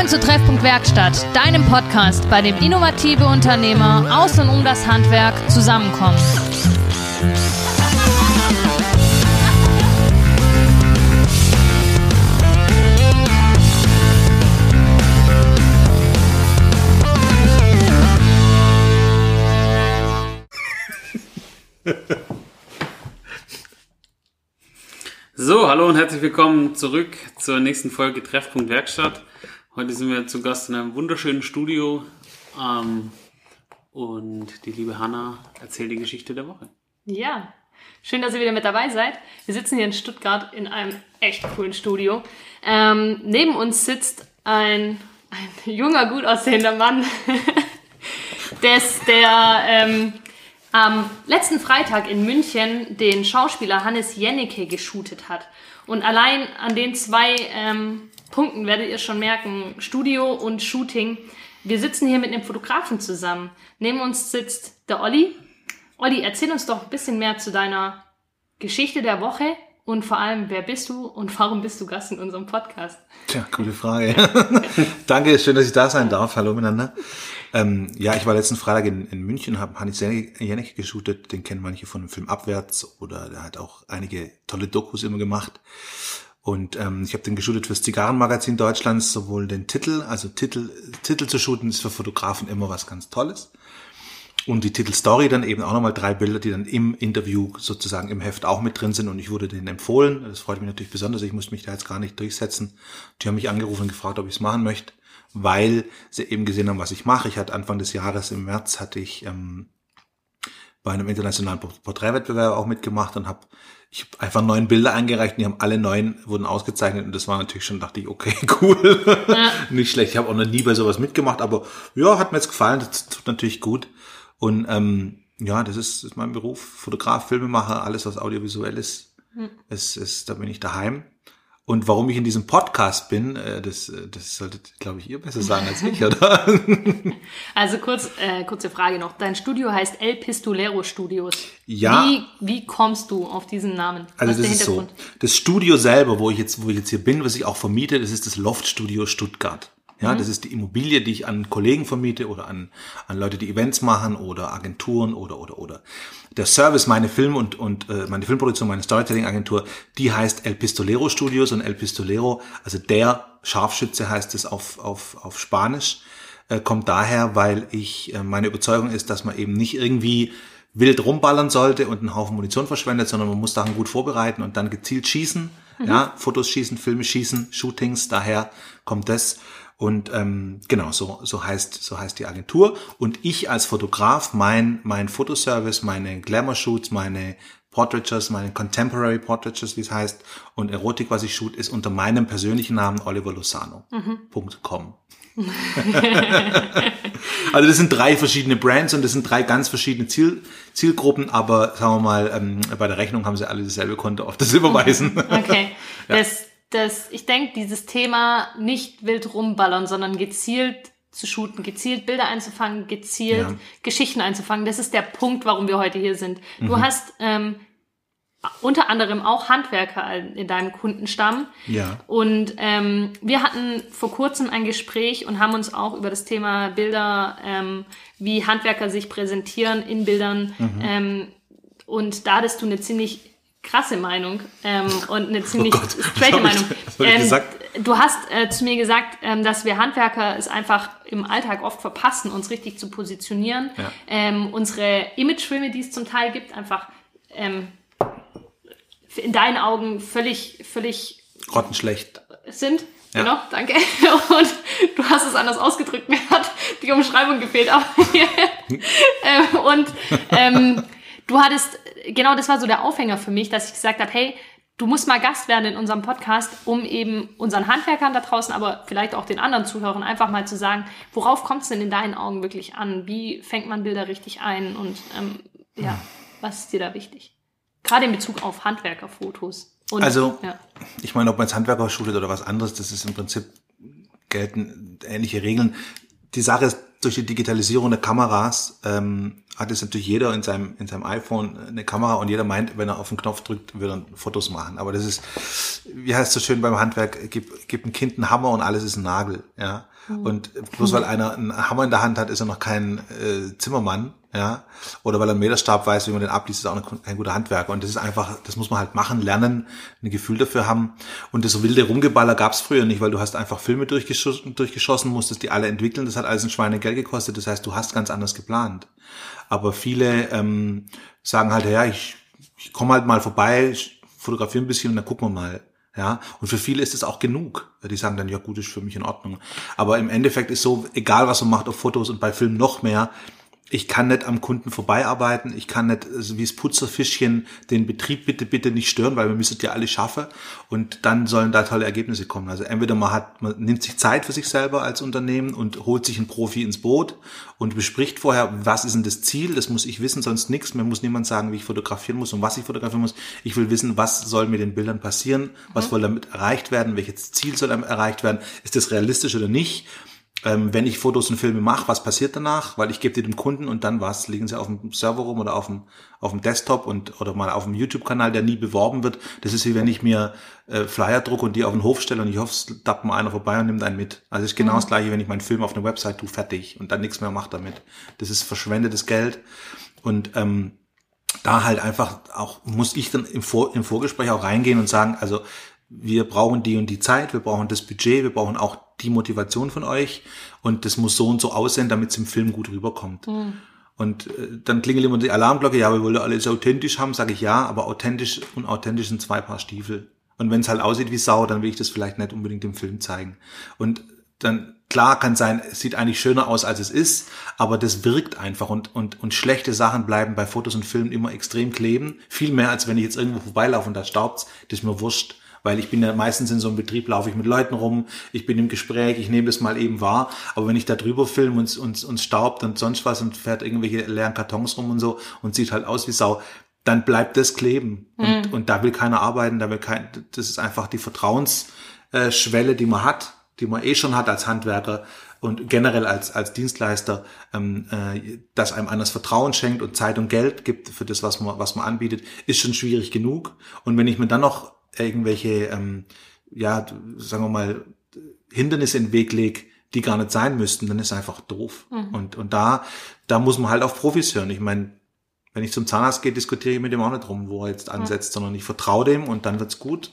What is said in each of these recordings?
Willkommen zu Treffpunkt Werkstatt, deinem Podcast, bei dem innovative Unternehmer aus und um das Handwerk zusammenkommen. So, hallo und herzlich willkommen zurück zur nächsten Folge Treffpunkt Werkstatt. Heute sind wir zu Gast in einem wunderschönen Studio ähm, und die liebe Hanna erzählt die Geschichte der Woche. Ja, schön, dass ihr wieder mit dabei seid. Wir sitzen hier in Stuttgart in einem echt coolen Studio. Ähm, neben uns sitzt ein, ein junger, gut aussehender Mann, des, der ähm, am letzten Freitag in München den Schauspieler Hannes Jennecke geshootet hat. Und allein an den zwei ähm, Punkten werdet ihr schon merken, Studio und Shooting. Wir sitzen hier mit einem Fotografen zusammen. Neben uns sitzt der Olli. Olli, erzähl uns doch ein bisschen mehr zu deiner Geschichte der Woche und vor allem, wer bist du und warum bist du Gast in unserem Podcast? Tja, gute Frage. Danke, schön, dass ich da sein darf. Hallo miteinander. Ähm, ja, ich war letzten Freitag in, in München, habe Hannes Jennecke geshootet, den kennen manche von dem Film Abwärts oder der hat auch einige tolle Dokus immer gemacht. Und ähm, ich habe den geshootet fürs Zigarrenmagazin Deutschlands, sowohl den Titel, also Titel, Titel zu shooten ist für Fotografen immer was ganz Tolles. Und die Titelstory dann eben auch nochmal drei Bilder, die dann im Interview sozusagen im Heft auch mit drin sind. Und ich wurde denen empfohlen. Das freut mich natürlich besonders. Ich musste mich da jetzt gar nicht durchsetzen. Die haben mich angerufen und gefragt, ob ich es machen möchte weil sie eben gesehen haben, was ich mache. Ich hatte Anfang des Jahres im März hatte ich ähm, bei einem internationalen Porträtwettbewerb auch mitgemacht und habe ich hab einfach neun Bilder eingereicht und die haben alle neun wurden ausgezeichnet und das war natürlich schon, dachte ich, okay, cool. Ja. Nicht schlecht. Ich habe auch noch nie bei sowas mitgemacht, aber ja, hat mir jetzt gefallen, das tut natürlich gut. Und ähm, ja, das ist, ist mein Beruf. Fotograf, Filmemacher, alles was audiovisuell ist, mhm. ist, ist, da bin ich daheim. Und warum ich in diesem Podcast bin, äh, das, äh, das solltet, glaube ich, ihr besser sagen als ich, oder? Also kurz, äh, kurze Frage noch. Dein Studio heißt El Pistolero Studios. Ja. Wie, wie kommst du auf diesen Namen? Also das ist so. Das Studio selber, wo ich jetzt, wo ich jetzt hier bin, was ich auch vermiete, das ist das Loft Studio Stuttgart. Ja, mhm. das ist die Immobilie, die ich an Kollegen vermiete oder an, an Leute, die Events machen oder Agenturen oder, oder, oder. Der Service, meine Film- und, und äh, meine Filmproduktion, meine Storytelling-Agentur, die heißt El Pistolero Studios und El Pistolero, also der Scharfschütze heißt es auf, auf, auf Spanisch, äh, kommt daher, weil ich, äh, meine Überzeugung ist, dass man eben nicht irgendwie wild rumballern sollte und einen Haufen Munition verschwendet, sondern man muss Sachen gut vorbereiten und dann gezielt schießen, mhm. ja, Fotos schießen, Filme schießen, Shootings, daher kommt das. Und ähm, genau, so, so, heißt, so heißt die Agentur. Und ich als Fotograf, mein, mein Fotoservice, meine Glamour-Shoots, meine Portraitures, meine Contemporary Portraitures, wie es heißt, und Erotik, was ich shoot, ist unter meinem persönlichen Namen Oliver Lozano. Mhm. also das sind drei verschiedene Brands und das sind drei ganz verschiedene Ziel, Zielgruppen, aber sagen wir mal, ähm, bei der Rechnung haben sie alle dasselbe Konto auf das überweisen. Okay. ja. Das dass ich denke, dieses Thema nicht wild rumballern, sondern gezielt zu shooten, gezielt Bilder einzufangen, gezielt ja. Geschichten einzufangen. Das ist der Punkt, warum wir heute hier sind. Mhm. Du hast ähm, unter anderem auch Handwerker in deinem Kundenstamm. Ja. Und ähm, wir hatten vor kurzem ein Gespräch und haben uns auch über das Thema Bilder, ähm, wie Handwerker sich präsentieren in Bildern. Mhm. Ähm, und da hattest du eine ziemlich krasse Meinung ähm, und eine oh ziemlich oh straight Meinung. Ähm, du hast äh, zu mir gesagt, ähm, dass wir Handwerker es einfach im Alltag oft verpassen, uns richtig zu positionieren. Ja. Ähm, unsere Imagefilme, die es zum Teil gibt, einfach ähm, in deinen Augen völlig, völlig grottenschlecht sind. Ja. Genau, danke. Und du hast es anders ausgedrückt, mir hat die Umschreibung gefehlt. Aber, ähm, und ähm, du hattest, genau das war so der Aufhänger für mich, dass ich gesagt habe, hey, du musst mal Gast werden in unserem Podcast, um eben unseren Handwerkern da draußen, aber vielleicht auch den anderen Zuhörern einfach mal zu sagen, worauf kommt es denn in deinen Augen wirklich an? Wie fängt man Bilder richtig ein? Und ähm, ja, was ist dir da wichtig? Gerade in Bezug auf Handwerkerfotos. Und, also, ja. ich meine, ob man jetzt Handwerker shootet oder was anderes, das ist im Prinzip gelten ähnliche Regeln. Die Sache ist, durch die Digitalisierung der Kameras ähm, hat jetzt natürlich jeder in seinem, in seinem iPhone eine Kamera und jeder meint, wenn er auf den Knopf drückt, würde er Fotos machen. Aber das ist, wie heißt es so schön beim Handwerk, gib, gib ein Kind einen Hammer und alles ist ein Nagel, ja. Und bloß weil einer einen Hammer in der Hand hat, ist er noch kein äh, Zimmermann, ja. Oder weil er einen Meterstab weiß, wie man den abliest, ist auch kein guter Handwerker. Und das ist einfach, das muss man halt machen, lernen, ein Gefühl dafür haben. Und das wilde Rumgeballer gab's früher nicht, weil du hast einfach Filme durchgeschossen, durchgeschossen, musstest die alle entwickeln. Das hat alles ein Schweinegeld gekostet. Das heißt, du hast ganz anders geplant. Aber viele ähm, sagen halt, ja, ich, ich komme halt mal vorbei, fotografiere ein bisschen und dann gucken wir mal. Ja, und für viele ist es auch genug. Die sagen dann, ja gut, ist für mich in Ordnung. Aber im Endeffekt ist so, egal was man macht auf Fotos und bei Filmen noch mehr, ich kann nicht am Kunden vorbeiarbeiten, ich kann nicht also wie das Putzerfischchen den Betrieb bitte, bitte nicht stören, weil wir müssen ja alle schaffen und dann sollen da tolle Ergebnisse kommen. Also entweder man hat, man nimmt sich Zeit für sich selber als Unternehmen und holt sich einen Profi ins Boot und bespricht vorher, was ist denn das Ziel, das muss ich wissen, sonst nichts. Mir muss niemand sagen, wie ich fotografieren muss und was ich fotografieren muss. Ich will wissen, was soll mit den Bildern passieren, was mhm. soll damit erreicht werden, welches Ziel soll damit erreicht werden, ist das realistisch oder nicht ähm, wenn ich Fotos und Filme mache, was passiert danach? Weil ich gebe die dem Kunden und dann was, liegen sie auf dem Server rum oder auf dem, auf dem Desktop und oder mal auf dem YouTube-Kanal, der nie beworben wird. Das ist wie wenn ich mir äh, Flyer drucke und die auf den Hof stelle und ich hoffe, es tappt mal einer vorbei und nimmt einen mit. Also ist genau mhm. das gleiche, wenn ich meinen Film auf eine Website tue, fertig und dann nichts mehr mache damit. Das ist verschwendetes Geld. Und ähm, da halt einfach auch, muss ich dann im, Vor im Vorgespräch auch reingehen und sagen, also wir brauchen die und die Zeit, wir brauchen das Budget, wir brauchen auch die Motivation von euch und das muss so und so aussehen, damit es im Film gut rüberkommt. Mhm. Und äh, dann klingelt immer die Alarmglocke, ja, wir wollen alles authentisch haben, sage ich ja, aber authentisch und authentisch sind zwei Paar Stiefel. Und wenn es halt aussieht wie Sau, dann will ich das vielleicht nicht unbedingt im Film zeigen. Und dann klar kann sein, es sieht eigentlich schöner aus, als es ist, aber das wirkt einfach und, und, und schlechte Sachen bleiben bei Fotos und Filmen immer extrem kleben. Viel mehr, als wenn ich jetzt irgendwo vorbeilaufe und da staubt's, das ist mir wurscht weil ich bin ja meistens in so einem Betrieb, laufe ich mit Leuten rum, ich bin im Gespräch, ich nehme das mal eben wahr, aber wenn ich da drüber filme und uns und staubt und sonst was und fährt irgendwelche leeren Kartons rum und so und sieht halt aus wie Sau, dann bleibt das kleben und, mhm. und da will keiner arbeiten, da will kein, das ist einfach die Vertrauensschwelle, die man hat, die man eh schon hat als Handwerker und generell als, als Dienstleister, ähm, äh, dass einem anders Vertrauen schenkt und Zeit und Geld gibt für das, was man, was man anbietet, ist schon schwierig genug. Und wenn ich mir dann noch irgendwelche, ähm, ja, sagen wir mal, Hindernisse in den Weg lege, die gar nicht sein müssten, dann ist einfach doof. Mhm. Und, und da, da muss man halt auf Profis hören. Ich meine, wenn ich zum Zahnarzt gehe, diskutiere ich mit dem auch nicht drum, wo er jetzt ansetzt, mhm. sondern ich vertraue dem und dann wird's gut.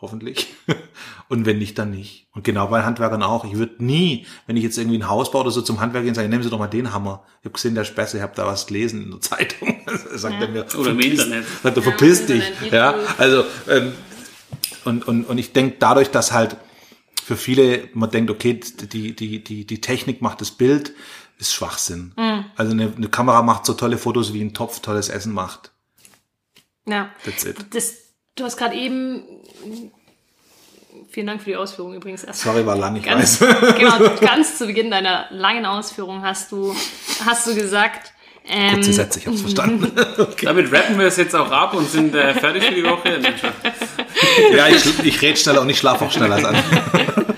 Hoffentlich. und wenn nicht, dann nicht. Und genau bei Handwerkern auch. Ich würde nie, wenn ich jetzt irgendwie ein Haus baue oder so zum Handwerker gehen, sagen, nehmen Sie doch mal den Hammer. Ich habe gesehen, der ist besser, ich habe da was gelesen in der Zeitung. sagt ja. er mir. Oder im Internet. Sagt er, verpiss dich. Ja, also ähm, und, und, und ich denke dadurch, dass halt für viele, man denkt, okay, die, die, die, die Technik macht das Bild, ist Schwachsinn. Mhm. Also eine, eine Kamera macht so tolle Fotos, wie ein Topf tolles Essen macht. Ja. That's it. Das, du hast gerade eben Vielen Dank für die Ausführung übrigens. Sorry, war lang, ich ganz, weiß. Genau, ganz zu Beginn deiner langen Ausführung hast du, hast du gesagt, ähm, Kurze Sätze, ich hab's verstanden. okay. Damit rappen wir es jetzt auch ab und sind äh, fertig für die Woche. ja, ich, ich rede schneller und ich schlafe auch schneller als andere.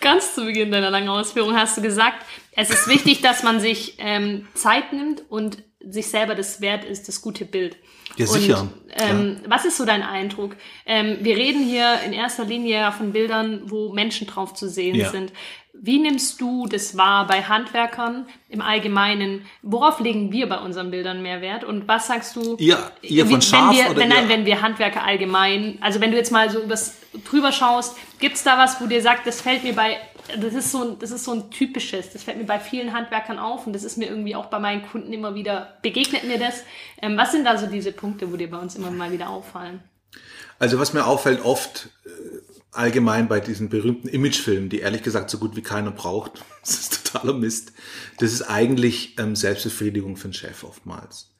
Ganz zu Beginn deiner langen Ausführung hast du gesagt, es ist wichtig, dass man sich ähm, Zeit nimmt und sich selber das wert ist, das gute Bild. Ja, sicher. Und, ähm, was ist so dein Eindruck? Ähm, wir reden hier in erster Linie von Bildern, wo Menschen drauf zu sehen ja. sind. Wie nimmst du das wahr bei Handwerkern im Allgemeinen? Worauf legen wir bei unseren Bildern mehr Wert? Und was sagst du? Ihr, ihr von Scharf wenn wir, oder wenn, nein, wenn wir Handwerker allgemein, also wenn du jetzt mal so übers, drüber schaust, gibt's da was, wo dir sagt, das fällt mir bei, das ist so ein, das ist so ein typisches, das fällt mir bei vielen Handwerkern auf und das ist mir irgendwie auch bei meinen Kunden immer wieder, begegnet mir das. Ähm, was sind da so diese Punkte, wo dir bei uns immer mal wieder auffallen? Also was mir auffällt oft, äh, allgemein bei diesen berühmten Imagefilmen, die ehrlich gesagt so gut wie keiner braucht, das ist totaler Mist, das ist eigentlich ähm, Selbstbefriedigung für den Chef oftmals.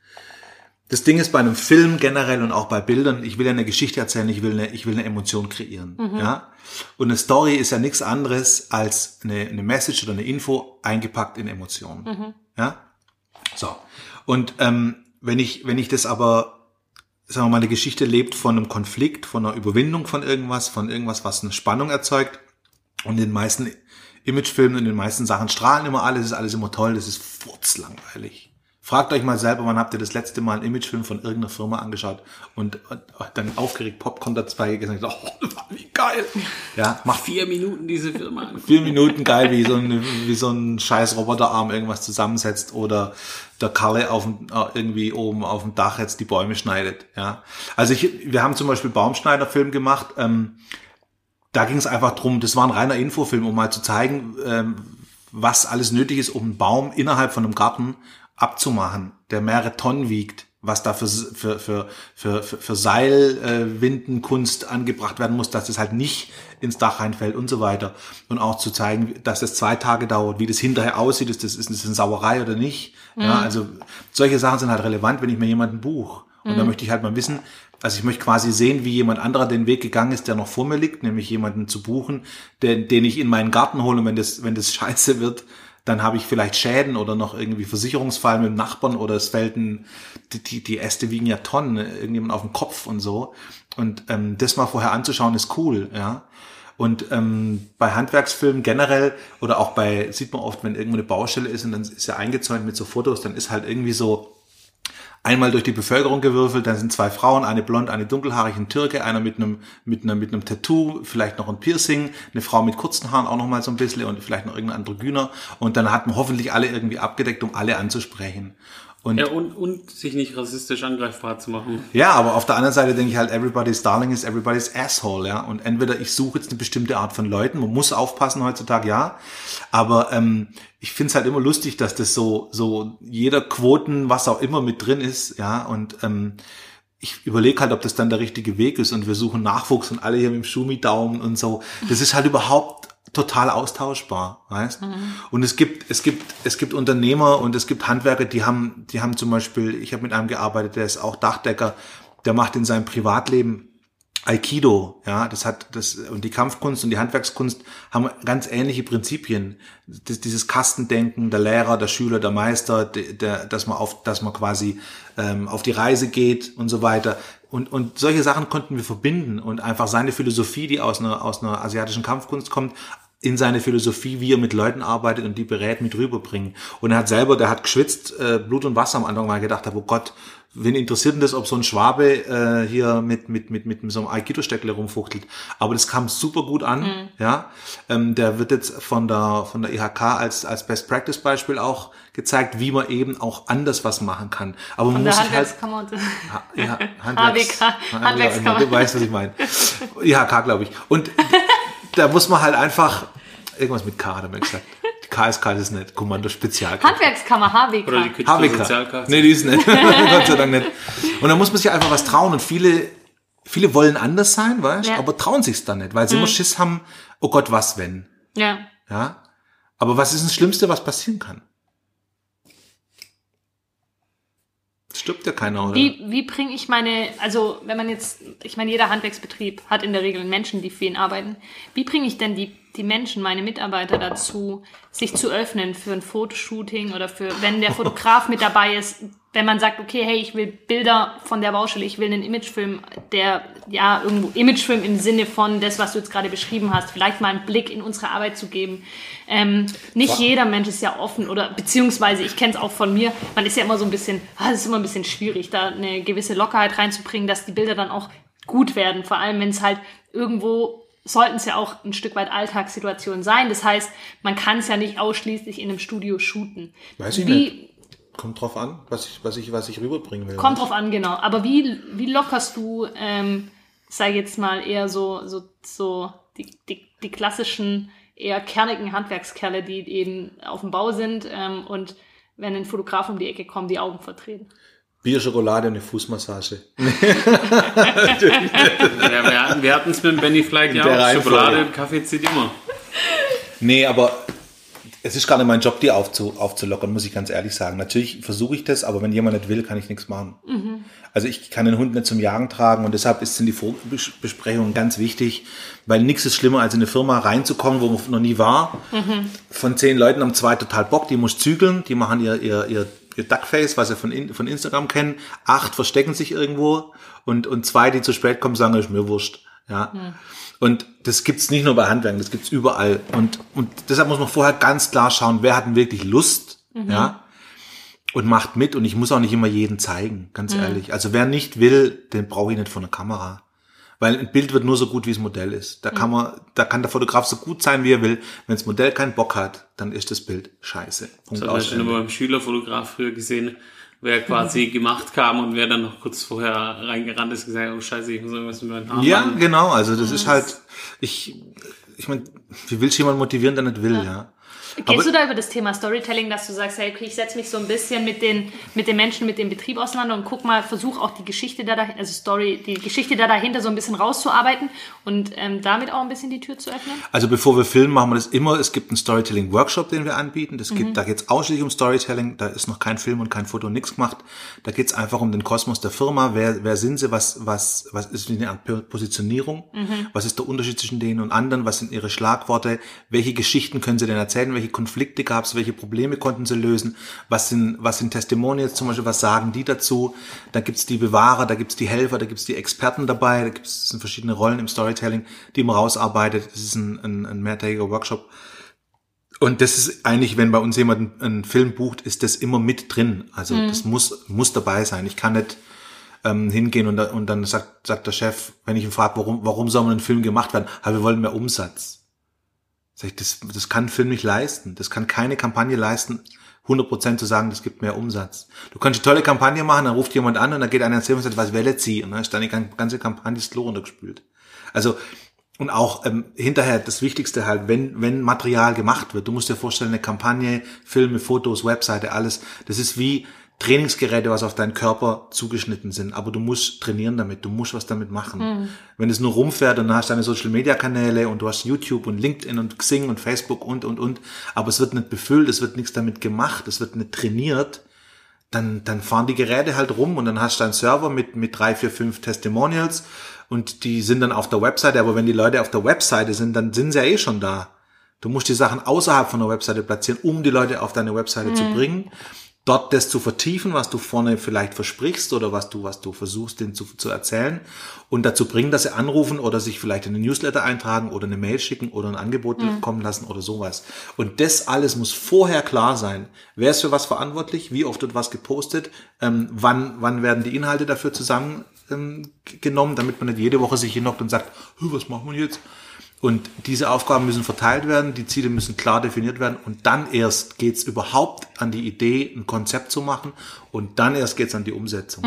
Das Ding ist bei einem Film generell und auch bei Bildern, ich will ja eine Geschichte erzählen, ich will eine, ich will eine Emotion kreieren. Mhm. Ja? Und eine Story ist ja nichts anderes als eine, eine Message oder eine Info eingepackt in Emotionen. Mhm. Ja? So. Und ähm, wenn ich, wenn ich das aber sagen wir mal, eine Geschichte lebt von einem Konflikt, von einer Überwindung von irgendwas, von irgendwas, was eine Spannung erzeugt. Und in den meisten Imagefilmen und in den meisten Sachen strahlen immer alle, das ist alles immer toll, das ist furzlangweilig. Fragt euch mal selber, wann habt ihr das letzte Mal einen Imagefilm von irgendeiner Firma angeschaut und, und dann aufgeregt Popcorn dabei gesagt, oh, wie geil. Ja, macht Vier Minuten diese Firma. vier Minuten geil, wie so ein, wie so ein scheiß Roboterarm irgendwas zusammensetzt oder der Kalle auf dem, äh, irgendwie oben auf dem Dach jetzt die Bäume schneidet. Ja, also ich, wir haben zum Beispiel Baumschneiderfilm gemacht. Ähm, da ging es einfach drum, das war ein reiner Infofilm, um mal zu zeigen, ähm, was alles nötig ist, um einen Baum innerhalb von einem Garten abzumachen, der mehrere Tonnen wiegt, was da für, für, für, für, für, Seilwindenkunst angebracht werden muss, dass es halt nicht ins Dach reinfällt und so weiter. Und auch zu zeigen, dass das zwei Tage dauert, wie das hinterher aussieht, ist das, ist das eine Sauerei oder nicht. Mhm. Ja, also solche Sachen sind halt relevant, wenn ich mir jemanden buche. Und mhm. da möchte ich halt mal wissen, also ich möchte quasi sehen, wie jemand anderer den Weg gegangen ist, der noch vor mir liegt, nämlich jemanden zu buchen, den, den ich in meinen Garten hole, und wenn das, wenn das scheiße wird, dann habe ich vielleicht Schäden oder noch irgendwie Versicherungsfall mit dem Nachbarn oder es fällt ein, die, die, Äste wiegen ja Tonnen, irgendjemand auf dem Kopf und so. Und ähm, das mal vorher anzuschauen ist cool, ja. Und ähm, bei Handwerksfilmen generell oder auch bei, sieht man oft, wenn irgendwo eine Baustelle ist und dann ist ja eingezäunt mit so Fotos, dann ist halt irgendwie so, einmal durch die Bevölkerung gewürfelt, dann sind zwei Frauen, eine blond, eine dunkelhaarig, ein Türke, einer mit einem, mit einem, mit einem Tattoo, vielleicht noch ein Piercing, eine Frau mit kurzen Haaren auch noch mal so ein bisschen und vielleicht noch irgendein Androgyner und dann hat man hoffentlich alle irgendwie abgedeckt, um alle anzusprechen. Und, ja, und, und sich nicht rassistisch angreifbar zu machen. Ja, aber auf der anderen Seite denke ich halt, everybody's darling is everybody's asshole, ja. Und entweder ich suche jetzt eine bestimmte Art von Leuten, man muss aufpassen heutzutage, ja. Aber ähm, ich finde es halt immer lustig, dass das so, so jeder Quoten, was auch immer mit drin ist, ja. Und ähm, ich überlege halt, ob das dann der richtige Weg ist und wir suchen Nachwuchs und alle hier mit dem Schumi-Daumen und so. Das ist halt überhaupt total austauschbar, weißt? Mhm. Und es gibt, es gibt, es gibt Unternehmer und es gibt Handwerker, die haben, die haben zum Beispiel, ich habe mit einem gearbeitet, der ist auch Dachdecker, der macht in seinem Privatleben Aikido, ja, das hat das und die Kampfkunst und die Handwerkskunst haben ganz ähnliche Prinzipien. Das, dieses Kastendenken, der Lehrer, der Schüler, der Meister, der, der, dass man auf, dass man quasi ähm, auf die Reise geht und so weiter. Und, und solche Sachen konnten wir verbinden und einfach seine Philosophie, die aus einer, aus einer asiatischen Kampfkunst kommt, in seine Philosophie, wie er mit Leuten arbeitet und die berät mit rüberbringen. Und er hat selber, der hat geschwitzt, äh, Blut und Wasser am Anfang mal gedacht, oh Gott, wen interessiert denn das, ob so ein Schwabe äh, hier mit, mit, mit, mit so einem Aikido-Steckle rumfuchtelt. Aber das kam super gut an, mhm. ja. Ähm, der wird jetzt von der, von der IHK als, als Best Practice Beispiel auch gezeigt, wie man eben auch anders was machen kann. Aber man muss sich halt, ha, ja, Handwerks, HWK, Handwerkskammer. Du weißt, was ich meine. IHK, glaube ich. Und da muss man halt einfach, irgendwas mit K hat er mir gesagt. KSK ist es nicht, Kommando Spezialkräfte. Handwerkskammer, HWK. Oder die Küche HWK. Nee, die ist nicht. Gott sei Dank nicht. Und da muss man sich einfach was trauen und viele, viele wollen anders sein, weißt, Ja. aber trauen sich's dann nicht, weil sie immer Schiss haben, oh Gott, was wenn? Ja. Ja? Aber was ist das Schlimmste, was passieren kann? Stirbt ja keiner, oder? Wie, wie bringe ich meine, also wenn man jetzt, ich meine, jeder Handwerksbetrieb hat in der Regel Menschen, die für ihn arbeiten. Wie bringe ich denn die, die Menschen, meine Mitarbeiter dazu, sich zu öffnen für ein Fotoshooting oder für, wenn der Fotograf mit dabei ist, wenn man sagt, okay, hey, ich will Bilder von der Baustelle, ich will einen Imagefilm, der, ja, irgendwo Imagefilm im Sinne von das, was du jetzt gerade beschrieben hast, vielleicht mal einen Blick in unsere Arbeit zu geben. Ähm, nicht Wow. jeder Mensch ist ja offen oder beziehungsweise ich kenne es auch von mir, man ist ja immer so ein bisschen, ah, es ist immer ein bisschen schwierig, da eine gewisse Lockerheit reinzubringen, dass die Bilder dann auch gut werden, vor allem wenn es halt irgendwo sollten es ja auch ein Stück weit Alltagssituationen sein. Das heißt, man kann es ja nicht ausschließlich in einem Studio shooten. Weiß ich wie, nicht. Kommt drauf an, was ich, was ich, was ich rüberbringen will. Kommt drauf an, genau. Aber wie, wie lockerst du, ähm, sag jetzt mal, eher so, so, so die, die, die klassischen, eher kernigen Handwerkskerle, die eben auf dem Bau sind ähm, und wenn ein Fotograf um die Ecke kommt, die Augen verdrehen. Bier, Schokolade und eine Fußmassage. Ja, wir hatten hatten's mit dem Benny Fleck ja auch. Schokolade und Kaffee zieht immer. Nee, aber es ist gar nicht mein Job, die aufzu, aufzulockern, muss ich ganz ehrlich sagen. Natürlich versuche ich das, aber wenn jemand nicht will, kann ich nichts machen. Also ich kann den Hund nicht zum Jagen tragen und deshalb ist- sind die Vorbesprechungen ganz wichtig, weil nichts ist schlimmer, als in eine Firma reinzukommen, wo man noch nie war. Von zehn Leuten haben zwei total Bock, die muss zügeln, die machen ihr, ihr, ihr Duckface, was sie von, in, von Instagram kennen. Acht verstecken sich irgendwo und, und zwei, die zu spät kommen, sagen, ist mir wurscht. Ja. Und das gibt's nicht nur bei Handwerken, das gibt's überall. Und, und deshalb muss man vorher ganz klar schauen, wer hat denn wirklich Lust, ja, und macht mit. Und ich muss auch nicht immer jeden zeigen, ganz ehrlich. Also wer nicht will, den brauche ich nicht vor der Kamera. Weil ein Bild wird nur so gut, wie das Modell ist. Da kann man, da kann der Fotograf so gut sein, wie er will. Wenn das Modell keinen Bock hat, dann ist das Bild scheiße. Punkt Das man aus, schon beim Schülerfotograf früher gesehen, wer quasi gemacht kam und wer dann noch kurz vorher reingerannt ist, gesagt, oh scheiße, ich muss irgendwas mit meinen Haaren Ja, machen. genau. Also das ist halt, ich, ich meine, wie willst du jemanden motivieren, der nicht will, ja? Gehst Aber- du da über das Thema Storytelling, dass du sagst, hey, okay, ich setze mich so ein bisschen mit den, mit den Menschen, mit dem Betrieb auseinander und guck mal, versuche auch die Geschichte da dahinter, also Story, die Geschichte da dahinter so ein bisschen rauszuarbeiten und ähm, damit auch ein bisschen die Tür zu öffnen? Also bevor wir filmen, machen wir das immer. Es gibt einen Storytelling-Workshop, den wir anbieten. Das Mhm. gibt, Da geht es ausschließlich um Storytelling. Da ist noch kein Film und kein Foto, nichts gemacht. Da geht es einfach um den Kosmos der Firma. Wer, wer sind sie? Was, was, was ist eine Positionierung? Mhm. Was ist der Unterschied zwischen denen und anderen? Was sind ihre Schlagworte? Welche Geschichten können sie denn erzählen? Welche Konflikte gab es? Welche Probleme konnten sie lösen? Was sind, was sind Testimonials zum Beispiel? Was sagen die dazu? Da gibt's die Bewahrer, da gibt's die Helfer, da gibt's die Experten dabei. Da gibt's es sind verschiedene Rollen im Storytelling, die man rausarbeitet. Das ist ein, ein, ein mehrtägiger Workshop. Und das ist eigentlich, wenn bei uns jemand einen Film bucht, ist das immer mit drin. Also das muss, muss dabei sein. Ich kann nicht ähm, hingehen und, da, und dann sagt, sagt der Chef, wenn ich ihn frage, warum, warum soll man einen Film gemacht werden? Aber wir wollen mehr Umsatz. Sag ich, das, das kann ein Film nicht leisten. Das kann keine Kampagne leisten, 100% zu sagen, das gibt mehr Umsatz. Du kannst eine tolle Kampagne machen, dann ruft jemand an und dann geht einer erzählen und sagt, was wählt sie? Und dann ist deine ganze Kampagne Klo runtergespült. Also, und auch ähm, hinterher das Wichtigste halt, wenn, wenn Material gemacht wird, du musst dir vorstellen, eine Kampagne, Filme, Fotos, Webseite, alles, das ist wie Trainingsgeräte, was auf deinen Körper zugeschnitten sind. Aber du musst trainieren damit, du musst was damit machen. Wenn es nur rumfährt und dann hast du deine Social Media Kanäle und du hast YouTube und LinkedIn und Xing und Facebook und, und, und, aber es wird nicht befüllt, es wird nichts damit gemacht, es wird nicht trainiert, dann, dann fahren die Geräte halt rum und dann hast du einen Server mit, mit drei, vier, fünf Testimonials und die sind dann auf der Webseite, aber wenn die Leute auf der Webseite sind, dann sind sie ja eh schon da. Du musst die Sachen außerhalb von der Webseite platzieren, um die Leute auf deine Webseite zu bringen. Dort das zu vertiefen, was du vorne vielleicht versprichst oder was du, was du versuchst, denen zu, zu erzählen und dazu bringen, dass sie anrufen oder sich vielleicht in einen Newsletter eintragen oder eine Mail schicken oder ein Angebot kommen lassen oder sowas. Und das alles muss vorher klar sein. Wer ist für was verantwortlich? Wie oft wird was gepostet? Ähm, wann, wann werden die Inhalte dafür zusammen ähm, genommen, damit man nicht jede Woche sich hinhockt und sagt, "Hö, was machen wir jetzt? Und diese Aufgaben müssen verteilt werden, die Ziele müssen klar definiert werden und dann erst geht's überhaupt an die Idee, ein Konzept zu machen und dann erst geht's an die Umsetzung.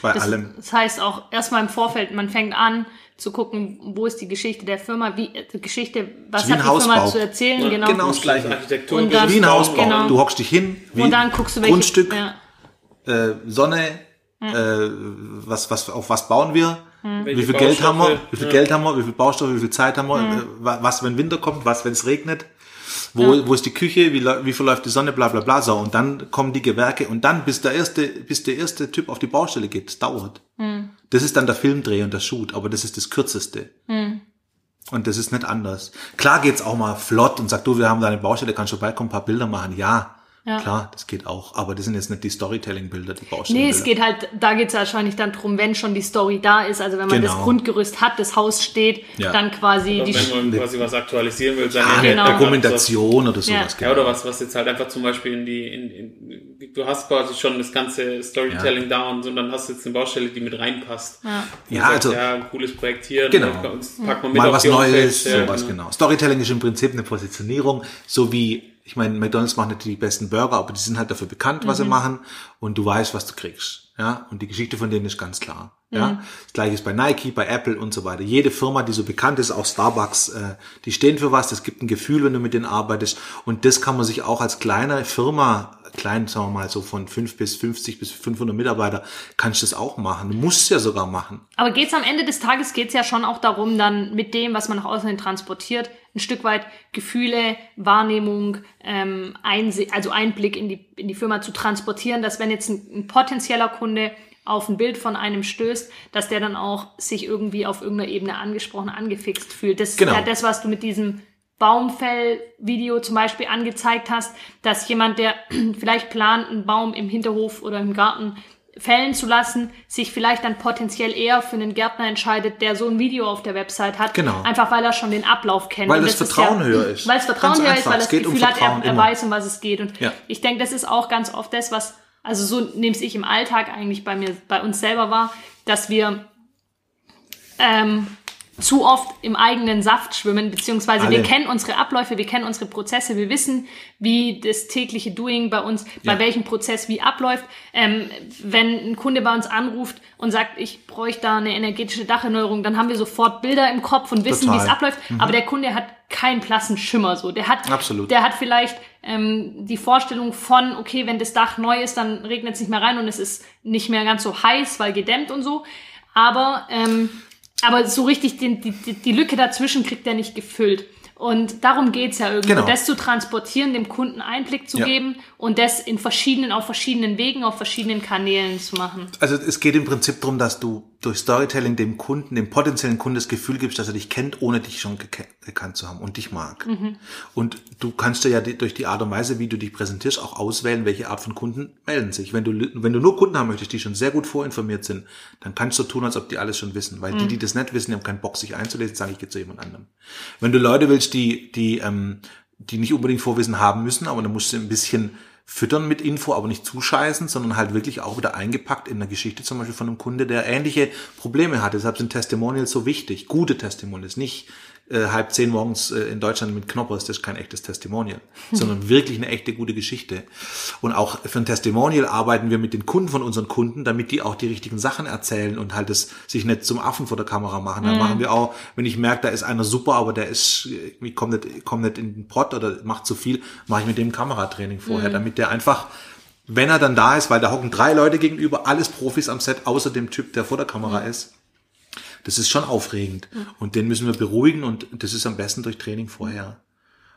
Bei Das, allem. das heißt auch erstmal im Vorfeld, man fängt an zu gucken, wo ist die Geschichte der Firma, wie äh, die Geschichte, was hat die Firma Hausbau. zu erzählen, Ja, genau. genau das Gleiche. Architektur, Und dann- Wie ein Hausbau. Genau. Du hockst dich hin, wie Und dann guckst du, welche Grundstück, Ja. äh, Sonne, äh, was, was, auf was bauen wir? Welche Wie viel Geld haben wir? Wie viel Ja. Geld haben wir? Wie viel Baustoffe? Wie viel Zeit haben wir? Wa- Was, wenn Winter kommt? Was, wenn es regnet? Wo, wo ist die Küche? Wie, wie verläuft die Sonne? Bla, bla, bla. So. Und dann kommen die Gewerke und dann, bis der erste, bis der erste Typ auf die Baustelle geht, das dauert. Das ist dann der Filmdreh und der Shoot, aber das ist das Kürzeste. Und das ist nicht anders. Klar geht's auch mal flott und sagt, du, wir haben da eine Baustelle, kannst du vorbeikommen, ein paar Bilder machen. Ja, Ja. klar, das geht auch. Aber das sind jetzt nicht die Storytelling-Bilder, die Baustellen. Nee, es geht halt, da geht es wahrscheinlich dann drum, wenn schon die Story da ist, also wenn man Genau. das Grundgerüst hat, das Haus steht, Ja. dann quasi Oder die wenn man quasi was aktualisieren will, seine Ah, Genau. eine Dokumentation oder sowas. Ja. Ja, oder was, was jetzt halt einfach zum Beispiel in die, in, in, du hast quasi schon das ganze Storytelling da und so, und dann hast du jetzt eine Baustelle, die mit reinpasst. Ja. Ja, sagst, also- ja, ein cooles Projekt hier, Genau. uns packt man mit mal auf was Neues, ja, sowas genau. Storytelling ist im Prinzip eine Positionierung, so wie, ich meine, McDonalds macht nicht die besten Burger, aber die sind halt dafür bekannt, was sie machen und du weißt, was du kriegst. Ja, und die Geschichte von denen ist ganz klar. Ja, das gleiche ist bei Nike, bei Apple und so weiter. Jede Firma, die so bekannt ist, auch Starbucks, äh, die stehen für was. Es gibt ein Gefühl, wenn du mit denen arbeitest. Und das kann man sich auch als kleine Firma, klein, sagen wir mal, so von 5 bis 50 bis 500 Mitarbeiter, kannst du das auch machen. Du musst es ja sogar machen. Aber geht's am Ende des Tages geht's ja schon auch darum, dann mit dem, was man nach außen hin transportiert, ein Stück weit Gefühle, Wahrnehmung, ähm, Einse also Einblick in die, in die Firma zu transportieren, dass wenn jetzt ein, ein potenzieller Kunde auf ein Bild von einem stößt, dass der dann auch sich irgendwie auf irgendeiner Ebene angesprochen, angefixt fühlt. Das Genau. ist ja das, was du mit diesem Baumfell-Video zum Beispiel angezeigt hast, dass jemand, der vielleicht plant, einen Baum im Hinterhof oder im Garten fällen zu lassen, sich vielleicht dann potenziell eher für einen Gärtner entscheidet, der so ein Video auf der Website hat. Genau. Einfach weil er schon den Ablauf kennt. Weil das ist Vertrauen höher ist. Weil das Vertrauen Ganz höher ist, einfach. weil Es das geht um Gefühl hat, er, er weiß, um was es geht. Und Ja. ich denke, das ist auch ganz oft das, was, also so nehme ich im Alltag eigentlich bei mir, bei uns selber wahr, dass wir ähm, zu oft im eigenen Saft schwimmen, beziehungsweise wir Alle. kennen unsere Abläufe, wir kennen unsere Prozesse, wir wissen, wie das tägliche Doing bei uns, bei Ja. welchem Prozess wie abläuft. Ähm, wenn ein Kunde bei uns anruft und sagt, ich bräuchte da eine energetische Dacherneuerung, dann haben wir sofort Bilder im Kopf und wissen, wie es abläuft. Aber der Kunde hat keinen blassen Schimmer so. Der hat, Absolut. der hat vielleicht ähm, die Vorstellung von, okay, wenn das Dach neu ist, dann regnet es nicht mehr rein und es ist nicht mehr ganz so heiß, weil gedämmt und so. Aber ähm, aber so richtig den, die, die, Lücke dazwischen kriegt er nicht gefüllt. Und darum geht's ja irgendwie, Genau. das zu transportieren, dem Kunden Einblick zu Ja. geben und das in verschiedenen, auf verschiedenen Wegen, auf verschiedenen Kanälen zu machen. Also es geht im Prinzip darum, dass du durch Storytelling dem Kunden, dem potenziellen Kunden das Gefühl gibst, dass er dich kennt, ohne dich schon gekannt zu haben und dich mag. Und du kannst ja durch die Art und Weise, wie du dich präsentierst, auch auswählen, welche Art von Kunden melden sich. Wenn du, wenn du nur Kunden haben möchtest, die schon sehr gut vorinformiert sind, dann kannst du tun, als ob die alles schon wissen. Weil die, die das nicht wissen, die haben keinen Bock, sich einzulesen, sagen, ich gehe zu jemand anderem. Wenn du Leute willst, die, die, ähm, die nicht unbedingt Vorwissen haben müssen, aber dann musst du ein bisschen füttern mit Info, aber nicht zuscheißen, sondern halt wirklich auch wieder eingepackt in der Geschichte zum Beispiel von einem Kunde, der ähnliche Probleme hat. Deshalb sind Testimonials so wichtig. Gute Testimonials, nicht äh, halb zehn morgens äh, in Deutschland mit Knoppers, das ist kein echtes Testimonial, sondern wirklich eine echte gute Geschichte. Und auch für ein Testimonial arbeiten wir mit den Kunden von unseren Kunden, damit die auch die richtigen Sachen erzählen und halt das sich nicht zum Affen vor der Kamera machen. Dann machen wir auch, wenn ich merke, da ist einer super, aber der ist, irgendwie kommt nicht, kommt nicht in den Pott oder macht zu viel, mache ich mit dem Kameratraining vorher, damit der einfach wenn er dann da ist, weil da hocken drei Leute gegenüber, alles Profis am Set, außer dem Typ, der vor der Kamera ist. Das ist schon aufregend. Und den müssen wir beruhigen und das ist am besten durch Training vorher.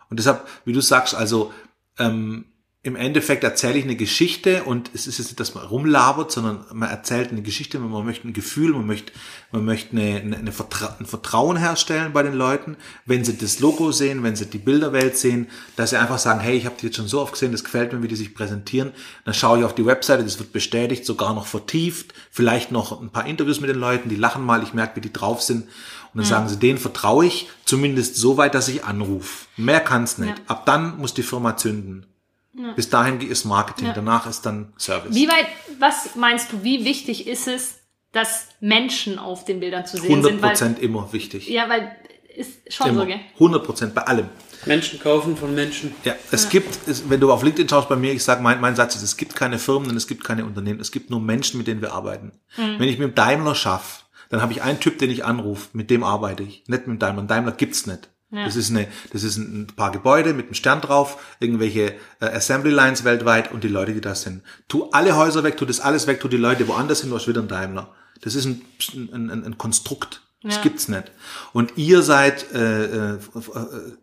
Und deshalb, wie du sagst, also ähm, im Endeffekt erzähle ich eine Geschichte und es ist jetzt nicht, dass man rumlabert, sondern man erzählt eine Geschichte, man möchte ein Gefühl, man möchte, man möchte eine, eine, Vertra ein Vertrauen herstellen bei den Leuten, wenn sie das Logo sehen, wenn sie die Bilderwelt sehen, dass sie einfach sagen, hey, ich habe die jetzt schon so oft gesehen, das gefällt mir, wie die sich präsentieren. Dann schaue ich auf die Webseite, das wird bestätigt, sogar noch vertieft, vielleicht noch ein paar Interviews mit den Leuten, die lachen mal, ich merke, wie die drauf sind. Und dann sagen sie, denen vertraue ich zumindest so weit, dass ich anrufe. Mehr kann's nicht. Ja. Ab dann muss die Firma zünden. Bis dahin ist Marketing, danach ist dann Service. Wie weit, was meinst du, wie wichtig ist es, dass Menschen auf den Bildern zu sehen 100 sind? Weil, Prozent immer wichtig. ja, weil ist schon immer. so, gell? 100 Prozent bei allem. Menschen kaufen von Menschen. Ja, es gibt, es, wenn du auf LinkedIn schaust bei mir, ich sage, mein, mein Satz ist, es gibt keine Firmen und es gibt keine Unternehmen, es gibt nur Menschen, mit denen wir arbeiten. Mhm. Wenn ich mit dem Daimler schaffe, dann habe ich einen Typ, den ich anrufe, mit dem arbeite ich, nicht mit dem Daimler. Daimler gibt's nicht. Das ist eine, das ist ein paar Gebäude mit einem Stern drauf, irgendwelche äh, Assembly Lines weltweit und die Leute, die da sind. Tu alle Häuser weg, tu das alles weg, tu die Leute woanders hin, du hast wieder einen Daimler. Das ist ein, ein, ein, ein Konstrukt. Das Ja. gibt's nicht. Und ihr seid, äh, äh,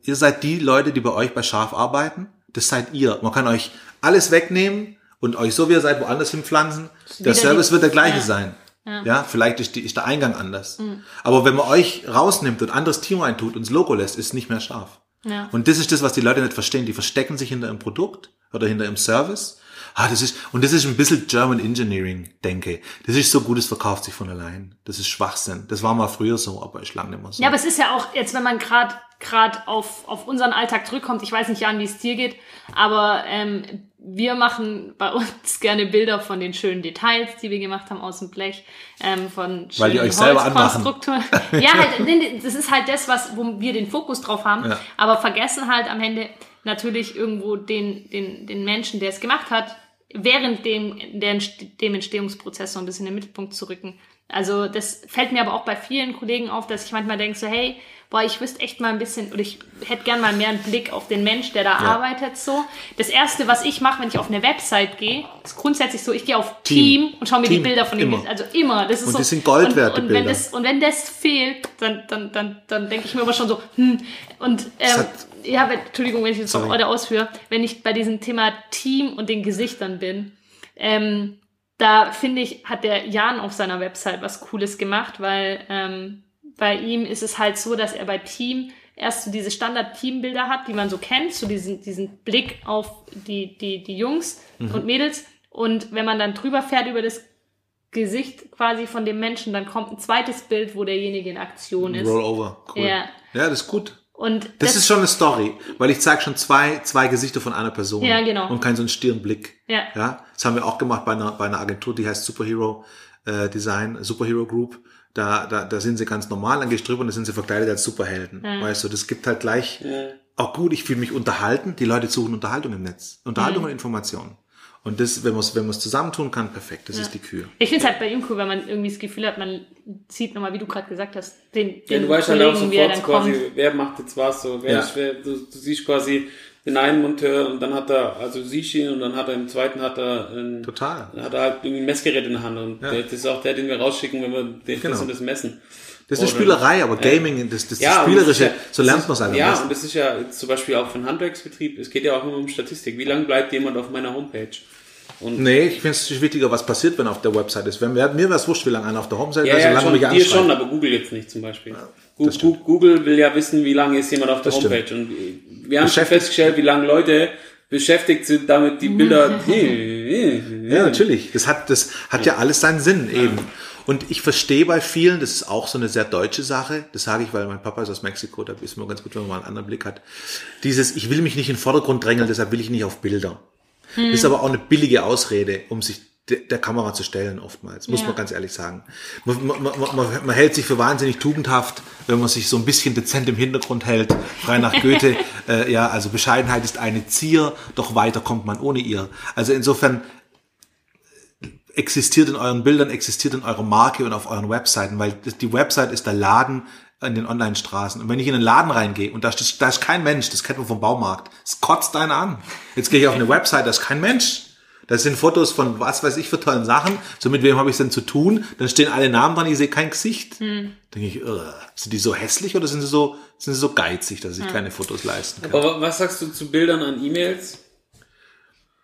ihr seid die Leute, die bei euch bei Schaf arbeiten. Das seid ihr. Man kann euch alles wegnehmen und euch so wie ihr seid woanders hinpflanzen. Der Service die- wird der gleiche ja. sein. Ja. vielleicht ist, die, ist der Eingang anders. Aber wenn man euch rausnimmt und anderes Team reintut und das Logo lässt, ist es nicht mehr scharf. Ja. Und das ist das, was die Leute nicht verstehen. Die verstecken sich hinter ihrem Produkt oder hinter ihrem Service. Ah, das ist, und das ist ein bisschen German Engineering, denke. Das ist so gut, es verkauft sich von allein. Das ist Schwachsinn. Das war mal früher so, aber ist lange nicht mehr so. Ja, aber es ist ja auch jetzt, wenn man gerade gerade auf, auf unseren Alltag zurückkommt, ich weiß nicht, Jan, wie es dir geht, aber ähm, wir machen bei uns gerne Bilder von den schönen Details, die wir gemacht haben aus dem Blech, ähm, von schönen Weil die euch selber anmachen. Holzkonstrukturen. ja, halt, das ist halt das, was, wo wir den Fokus drauf haben, Ja. aber vergessen halt am Ende natürlich irgendwo den, den, den Menschen, der es gemacht hat, während dem, der, dem Entstehungsprozess so ein bisschen in den Mittelpunkt zu rücken. Also das fällt mir aber auch bei vielen Kollegen auf, dass ich manchmal denke so, hey, boah, ich wüsste echt mal ein bisschen, oder ich hätte gern mal mehr einen Blick auf den Mensch, der da arbeitet so. Das Erste, was ich mache, wenn ich auf eine Website gehe, ist grundsätzlich so, ich gehe auf Team, Team. und schaue mir Team. die Bilder von dem, Immer. also immer. Das ist Und so, die sind Gold wert, und, und wenn das Und wenn das fehlt, dann, dann, dann, dann denke ich mir aber schon so, hm, und ähm, ja, wenn, Entschuldigung, wenn ich jetzt Sorry. heute ausführe, wenn ich bei diesem Thema Team und den Gesichtern bin, ähm, da finde ich, hat der Jan auf seiner Website was Cooles gemacht, weil ähm, bei ihm ist es halt so, dass er bei Team erst so diese Standard-Teambilder hat, die man so kennt, so diesen, diesen Blick auf die, die, die Jungs und Mädels. Und wenn man dann drüber fährt über das Gesicht quasi von dem Menschen, dann kommt ein zweites Bild, wo derjenige in Aktion ist. Rollover, cool. Ja. ja, das ist gut. Und Das, ist schon eine Story, weil ich zeige schon zwei, zwei Gesichter von einer Person. Ja, genau. Und keinen so einen Stirnblick. Ja. ja. Das haben wir auch gemacht bei einer, bei einer Agentur, die heißt Superhero äh, Design, Superhero Group. Da, da, da sind sie ganz normal, dann gehst du drüber und da sind sie verkleidet als Superhelden. Weißt du, das gibt halt gleich, auch gut, ich fühle mich unterhalten. Die Leute suchen Unterhaltung im Netz. Unterhaltung und Information. Und das, wenn man es wenn man's zusammentun kann, perfekt. Das ist die Kür. Ich finde es halt bei ihm cool, wenn man irgendwie das Gefühl hat, man sieht nochmal, wie du gerade gesagt hast, den, Ja, den du weißt halt auch Kollegen, wie er sofort quasi, kommt. wer macht jetzt was, so, wer Ja. ist, wer, du, du siehst quasi den einen Monteur und dann hat er, also ihn und dann hat er im zweiten hat er ein, Total. hat er halt irgendwie ein Messgerät in der Hand und der, das ist auch der, den wir rausschicken, wenn wir den Genau. das und das messen. Das ist eine Spielerei, aber Gaming, das, das, das und das Spielerische, ist ja- so das lernt man es am Ja, besten. und das ist ja zum Beispiel auch für einen Handwerksbetrieb, es geht ja auch immer um Statistik. Wie lange bleibt jemand auf meiner Homepage? Und Nee, ich finde es wichtiger, was passiert, wenn er auf der Website ist. Wenn, mir wäre es wurscht, wie lange einer auf der Homepage ja, ist, ja, solange schon, mich dir schon, aber Google jetzt nicht zum Beispiel. Stimmt. Google will ja wissen, wie lange ist jemand auf der Das stimmt. Homepage. Und wir haben schon Beschäftigt- festgestellt, wie lange Leute beschäftigt sind, damit die Bilder. Ja, natürlich. Das hat, das hat ja alles seinen Sinn eben. Und ich verstehe bei vielen, das ist auch so eine sehr deutsche Sache, das sage ich, weil mein Papa ist aus Mexiko, da ist mir ganz gut, wenn man mal einen anderen Blick hat. Dieses, ich will mich nicht in den Vordergrund drängeln, deshalb will ich nicht auf Bilder. Das ist aber auch eine billige Ausrede, um sich der Kamera zu stellen oftmals, muss Ja. man ganz ehrlich sagen. Man, man, man, man, hält sich für wahnsinnig tugendhaft, wenn man sich so ein bisschen dezent im Hintergrund hält, frei nach Goethe. äh, ja, also Bescheidenheit ist eine Zier, doch weiter kommt man ohne ihr. Also insofern existiert in euren Bildern, existiert in eurer Marke und auf euren Webseiten, weil die Website ist der Laden in den Online-Straßen. Und wenn ich in einen Laden reingehe und da ist, da ist kein Mensch, das kennt man vom Baumarkt, es kotzt einen an. Jetzt gehe ich auf eine Website, da ist kein Mensch. Das sind Fotos von was weiß ich für tollen Sachen. So mit wem habe ich es denn zu tun? Dann stehen alle Namen dran, ich sehe kein Gesicht. Denke ich, "Ugh, sind die so hässlich oder sind sie so, sind sie so geizig, dass sie sich keine Fotos leisten können? Aber was sagst du zu Bildern an E-Mails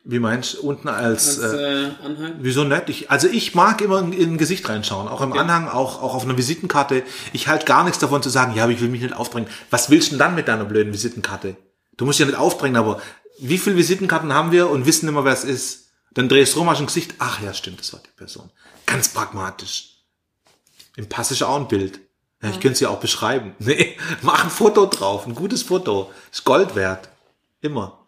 Wie meinst du? Unten als, als äh, äh, Anhang? Wieso nicht? Ich, also ich mag immer in, in ein Gesicht reinschauen, auch im Anhang, auch, auch auf einer Visitenkarte. Ich halte gar nichts davon zu sagen, ja, aber ich will mich nicht aufdrängen. Was willst du denn dann mit deiner blöden Visitenkarte? Du musst dich ja nicht aufdrängen, aber wie viele Visitenkarten haben wir und wissen immer, wer es ist? Dann drehst du rum, hast ein Gesicht, ach ja, stimmt, das war die Person. Ganz pragmatisch. Im Pass ist auch ein Bild. Ja, ich könnte es ja auch beschreiben. Nee, mach ein Foto drauf, ein gutes Foto. Ist Gold wert. Immer.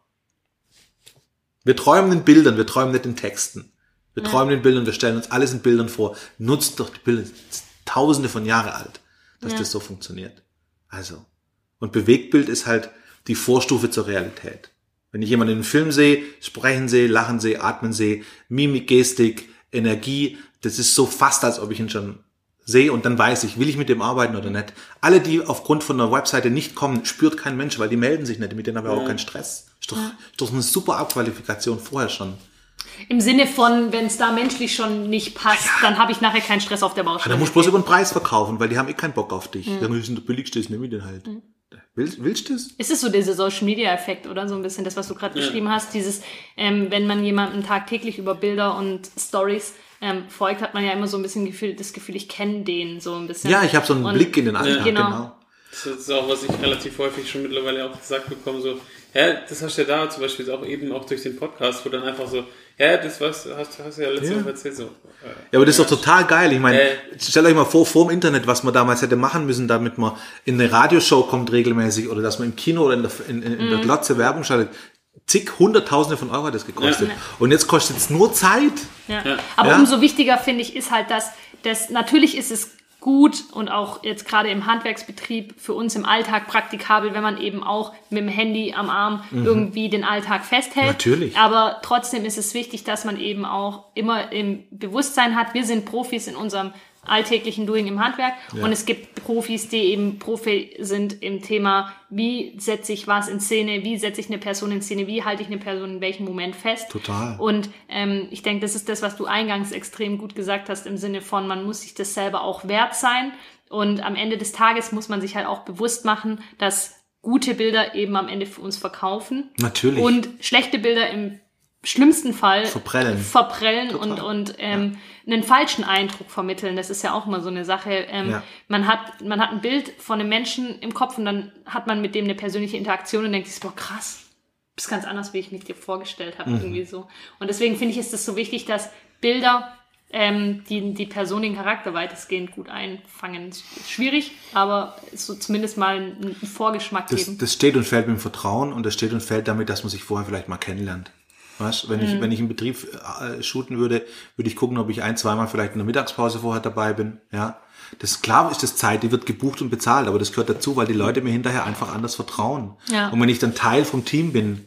Wir träumen in Bildern, wir träumen nicht in Texten. Wir träumen in Bildern, wir stellen uns alles in Bildern vor. Nutzt doch die Bilder, tausende von Jahre alt, dass das so funktioniert. Also. Und Bewegtbild ist halt die Vorstufe zur Realität. Wenn ich jemanden in einem Film sehe, sprechen sehe, lachen sehe, atmen sehe, Mimik, Gestik, Energie, das ist so fast, als ob ich ihn schon sehe und dann weiß ich, will ich mit dem arbeiten oder nicht. Alle, die aufgrund von einer Webseite nicht kommen, spürt kein Mensch, weil die melden sich nicht, mit denen haben wir auch keinen Stress. Ist doch, ist doch eine super Abqualifikation vorher schon. Im Sinne von, wenn es da menschlich schon nicht passt, dann habe ich nachher keinen Stress auf der Baustelle. dann musst du bloß über den Preis verkaufen, weil die haben eh keinen Bock auf dich. Dann ist der billigste, ist nehme ich den halt. Willst, willst du das? Ist es so dieser Social Media Effekt oder so ein bisschen das, was du gerade beschrieben hast? Dieses, ähm, wenn man jemandem tagtäglich über Bilder und Stories ähm, folgt, hat man ja immer so ein bisschen Gefühl, das Gefühl, ich kenne den so ein bisschen. Ja, ich habe so einen Und- Blick in den Alltag, genau. genau. Das ist auch, was ich relativ häufig schon mittlerweile auch gesagt bekomme, so, ja, das hast du ja da zum Beispiel auch eben auch durch den Podcast, wo dann einfach so, ja, das was, hast, hast du ja letzte Ja. Woche erzählt, so. äh, Ja, aber das ist doch total geil. Ich meine, Äh. stellt euch mal vor, vor dem Internet, was man damals hätte machen müssen, damit man in eine Radioshow kommt regelmäßig oder dass man im Kino oder in der, in, in, in Mhm. der Glotze Werbung schaltet. Zig, hunderttausende von Euro hat das gekostet. Und jetzt kostet es nur Zeit. Ja. Ja. Aber Ja. umso wichtiger finde ich ist halt, dass das natürlich ist es gut und auch jetzt gerade im Handwerksbetrieb für uns im Alltag praktikabel, wenn man eben auch mit dem Handy am Arm irgendwie den Alltag festhält. Mhm. Natürlich. Aber trotzdem ist es wichtig, dass man eben auch immer im Bewusstsein hat, wir sind Profis in unserem alltäglichen Doing im Handwerk und es gibt Profis, die eben Profi sind im Thema, wie setze ich was in Szene, wie setze ich eine Person in Szene, wie halte ich eine Person in welchem Moment fest. Total. Und ähm, ich denke, das ist das, was du eingangs extrem gut gesagt hast, im Sinne von, man muss sich das selber auch wert sein. Und am Ende des Tages muss man sich halt auch bewusst machen, dass gute Bilder eben am Ende für uns verkaufen. Natürlich. Und schlechte Bilder im schlimmsten Fall Verprellen. verprellen und, und ähm, einen falschen Eindruck vermitteln. Das ist ja auch immer so eine Sache. Ähm, Ja. man, hat, man hat ein Bild von einem Menschen im Kopf und dann hat man mit dem eine persönliche Interaktion und denkt sich, boah, krass, das ist ganz anders, wie ich mich dir vorgestellt habe, Mhm. irgendwie so. Und deswegen finde ich, ist es so wichtig, dass Bilder ähm, die, die Person, den Charakter weitestgehend gut einfangen. Ist schwierig, aber so zumindest mal einen, einen Vorgeschmack Das, geben. das steht und fällt mit dem Vertrauen und das steht und fällt damit, dass man sich vorher vielleicht mal kennenlernt. Weißt? Wenn, Mhm. ich, wenn ich einen Betrieb äh, shooten würde, würde ich gucken, ob ich ein, zweimal vielleicht in der Mittagspause vorher dabei bin. Ja, das klar ist das Zeit, die wird gebucht und bezahlt, aber das gehört dazu, weil die Leute mir hinterher einfach anders vertrauen. Ja. Und wenn ich dann Teil vom Team bin,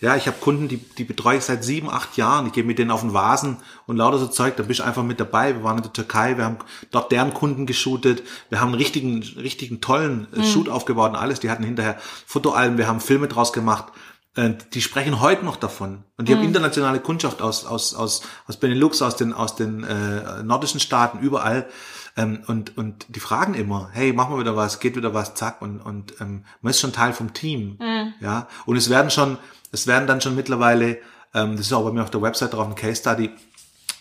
ja, ich habe Kunden, die, die betreue ich seit sieben, acht Jahren. Ich gehe mit denen auf den Vasen und lauter so Zeug, da bist du einfach mit dabei. Wir waren in der Türkei, wir haben dort deren Kunden geshootet, wir haben einen richtigen, richtigen tollen äh, Shoot aufgebaut und alles. Die hatten hinterher Fotoalben, wir haben Filme draus gemacht. Äh, Die sprechen heute noch davon. Und die haben internationale Kundschaft aus, aus, aus, aus Benelux, aus den, aus den äh, nordischen Staaten, überall. Ähm, und, und die fragen immer, hey, machen wir wieder was, geht wieder was, zack. Und, und ähm, man ist schon Teil vom Team. Ja. Und es werden schon, es werden dann schon mittlerweile, ähm, das ist auch bei mir auf der Website drauf, ein Case Study,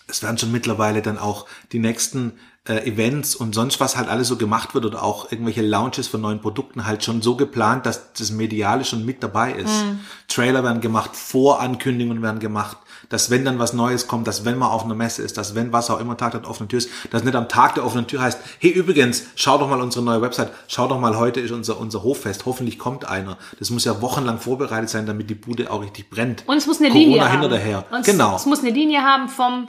es werden schon mittlerweile dann auch die nächsten äh, Events und sonst was halt alles so gemacht wird oder auch irgendwelche Launches von neuen Produkten halt schon so geplant, dass das Mediale schon mit dabei ist. Trailer werden gemacht, Vorankündigungen werden gemacht, dass wenn dann was Neues kommt, dass wenn man auf einer Messe ist, dass wenn was auch immer Tag der offenen Tür ist, dass nicht am Tag der offenen Tür heißt, hey übrigens, schau doch mal unsere neue Website, schau doch mal, heute ist unser, unser Hoffest, hoffentlich kommt einer. Das muss ja wochenlang vorbereitet sein, damit die Bude auch richtig brennt. Und es muss eine Corona Linie haben. daher. Und es- Genau. Es muss eine Linie haben vom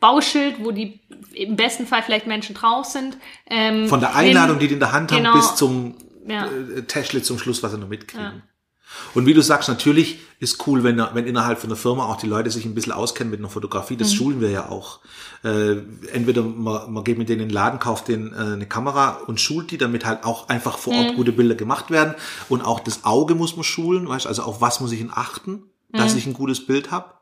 Bauschild, wo die im besten Fall vielleicht Menschen drauf sind. Ähm, Von der Einladung, die die in der Hand Genau. haben, bis zum Ja. äh, Täschle zum Schluss, was sie noch mitkriegen. Und wie du sagst, natürlich ist cool, wenn, wenn innerhalb von der Firma auch die Leute sich ein bisschen auskennen mit einer Fotografie. Mhm. Das schulen wir ja auch. Äh, entweder man, man geht mit denen in den Laden, kauft denen äh, eine Kamera und schult die, damit halt auch einfach vor Mhm. Ort gute Bilder gemacht werden. Und auch das Auge muss man schulen, weißt, also auf was muss ich denn achten, dass Mhm. ich ein gutes Bild habe.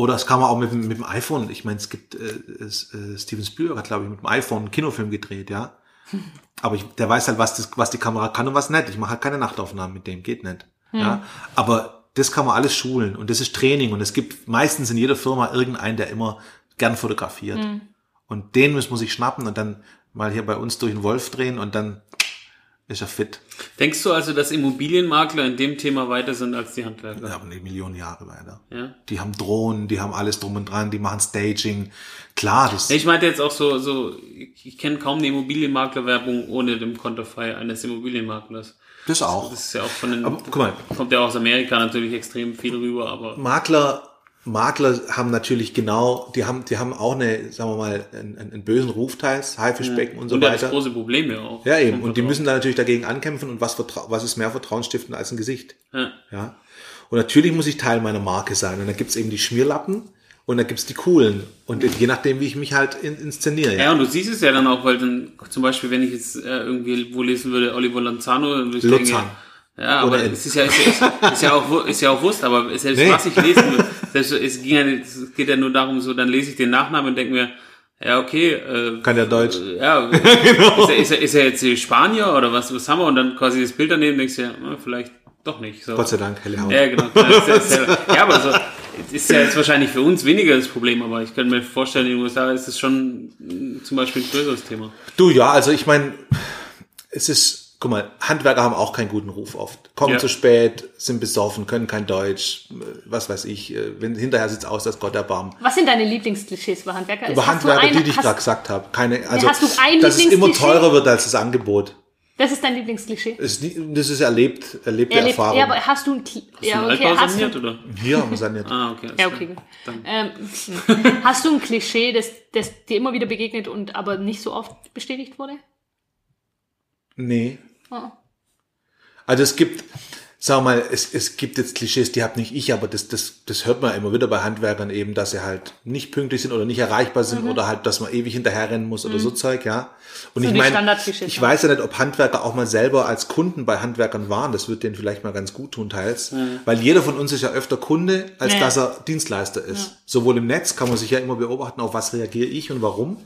Oder das kann man auch mit, dem- mit dem iPhone. Ich meine, es gibt äh, es, äh, Steven Spielberg hat, glaube ich, mit dem iPhone einen Kinofilm gedreht, ja. Aber ich, der weiß halt, was, das, was die Kamera kann und was nicht. Ich mache halt keine Nachtaufnahmen mit dem, geht nicht. Ja, aber das kann man alles schulen und das ist Training und es gibt meistens in jeder Firma irgendeinen, der immer gern fotografiert. Und den muss man sich schnappen und dann mal hier bei uns durch den Wolf drehen und dann ist er fit. Denkst du also, dass Immobilienmakler in dem Thema weiter sind als die Handwerker? Wir haben eine Million Jahre weiter. Ja. Die haben Drohnen, die haben alles drum und dran, die machen Staging. Klar, das Ich meinte jetzt auch so, so ich, ich kenne kaum eine Immobilienmaklerwerbung ohne dem Konterfei eines Immobilienmaklers. das auch. Das ist ja auch von den, Aber guck mal, kommt ja aus Amerika natürlich extrem viel rüber, aber Makler, Makler haben natürlich genau, die haben, die haben auch eine, sagen wir mal, einen, einen bösen Ruf teils, Haifischbecken und so und weiter. große Problem ja auch. Ja, eben. Und die müssen da natürlich dagegen ankämpfen und was, was ist mehr vertrauensstiftend als ein Gesicht? Ja. Ja. Und natürlich muss ich Teil meiner Marke sein. Und dann gibt's eben die Schmierlappen und dann gibt's die coolen. Und je nachdem, wie ich mich halt in, inszeniere. Ja, und du siehst es ja dann auch, weil dann zum Beispiel, wenn ich jetzt äh, irgendwie wo lesen würde, Oliver Lanzano, dann würde ich Luzan. denken, ja, aber es ist ja, ist, ja- ist, ja auch, ist ja auch Wurst, aber selbst Nee. was ich lesen will, selbst, es, ging ja, es geht ja nur darum, so, dann lese ich den Nachnamen und denke mir, ja, okay, äh, Kann der Deutsch. äh, ja, Genau. ist, er, ist, er, ist er jetzt Spanier oder was, was haben wir? Und dann quasi das Bild daneben denkst du ja, na, vielleicht doch nicht. So. Gott sei Dank, helle Haut. Ja, genau. Das ja, ja, aber so, ist ja jetzt wahrscheinlich für uns weniger das Problem, aber ich könnte mir vorstellen, in den USA ist es schon mm, zum Beispiel ein größeres Thema. Du, ja, also ich meine, es ist, guck mal, Handwerker haben auch keinen guten Ruf oft. Kommen Ja. zu spät, sind besoffen, können kein Deutsch, äh, was weiß ich. äh, Wenn, hinterher sieht's aus, dass Gott erbarmt. Was sind deine Lieblingsklischees über Handwerker? Über Hast Handwerker, ein- die, die ich gerade gesagt habe. Keine, also, hast du ein dass es immer teurer wird als das Angebot. Das ist dein Lieblingsklischee. Das ist, nie- das ist erlebt, erlebte Erlebt, Erfahrung. ja, aber hast du ein Kli ja, okay, Altbau hast saniert, du, oder? Hier haben wir saniert. Ah, okay. ja, okay, Ähm, hast du ein Klischee, das, das dir immer wieder begegnet und aber nicht so oft bestätigt wurde? Nee. Oh. Also es gibt, wir mal, es, es gibt jetzt Klischees, die habe nicht ich, aber das, das, das hört man immer wieder bei Handwerkern eben, dass sie halt nicht pünktlich sind oder nicht erreichbar sind oder halt, dass man ewig hinterherrennen muss oder so Zeug, ja. Und Mhm. So ich meine, ich ja. weiß ja nicht, ob Handwerker auch mal selber als Kunden bei Handwerkern waren. Das wird denen vielleicht mal ganz gut tun teils, weil jeder von uns ist ja öfter Kunde, als Ja. dass er Dienstleister ist. Sowohl im Netz kann man sich ja immer beobachten, auf was reagiere ich und warum.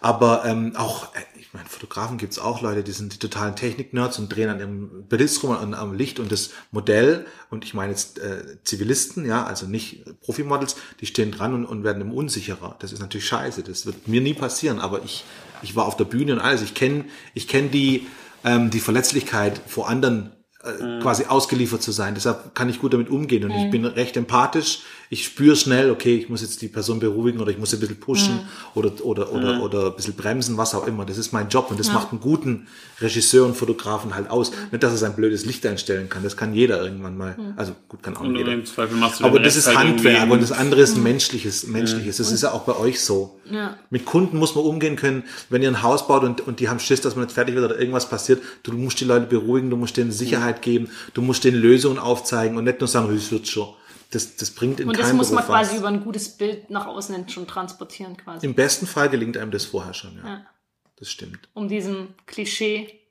Aber ähm, auch, äh, meine, Fotografen gibt's auch Leute, die sind die totalen Technik-Nerds und drehen an ihrem Blitz rum, an, am Licht und das Modell. Und ich meine jetzt äh, Zivilisten, ja, also nicht Profimodels, die stehen dran und, und werden immer unsicherer. Das ist natürlich scheiße. Das wird mir nie passieren. Aber ich, ich war auf der Bühne und alles. Ich kenne ich kenn die, ähm, die Verletzlichkeit vor anderen äh, quasi ausgeliefert zu sein. Deshalb kann ich gut damit umgehen und ich bin recht empathisch. Ich spüre schnell, okay, ich muss jetzt die Person beruhigen oder ich muss sie ein bisschen pushen Mhm. oder, oder, oder, oder ein bisschen bremsen, was auch immer. Das ist mein Job und das macht einen guten Regisseur und Fotografen halt aus. Nicht, dass er sein blödes Licht einstellen kann. Das kann jeder irgendwann mal. Mhm. Also gut, kann auch Und nicht jeder. im Zweifel machst du Aber das ist halt Handwerk irgendwie und das andere ist menschliches, menschliches. Das ist ja auch bei euch so. Ja. Mit Kunden muss man umgehen können, wenn ihr ein Haus baut und, und die haben Schiss, dass man nicht fertig wird oder irgendwas passiert. Du musst die Leute beruhigen, du musst denen Sicherheit geben, du musst denen Lösungen aufzeigen und nicht nur sagen, es wird schon. Das, das bringt in Und das muss man Beruf was. quasi über ein gutes Bild nach außen schon transportieren, quasi. Im besten Fall gelingt einem das vorher schon, ja. Ja. Das stimmt. Um diesem Klischee,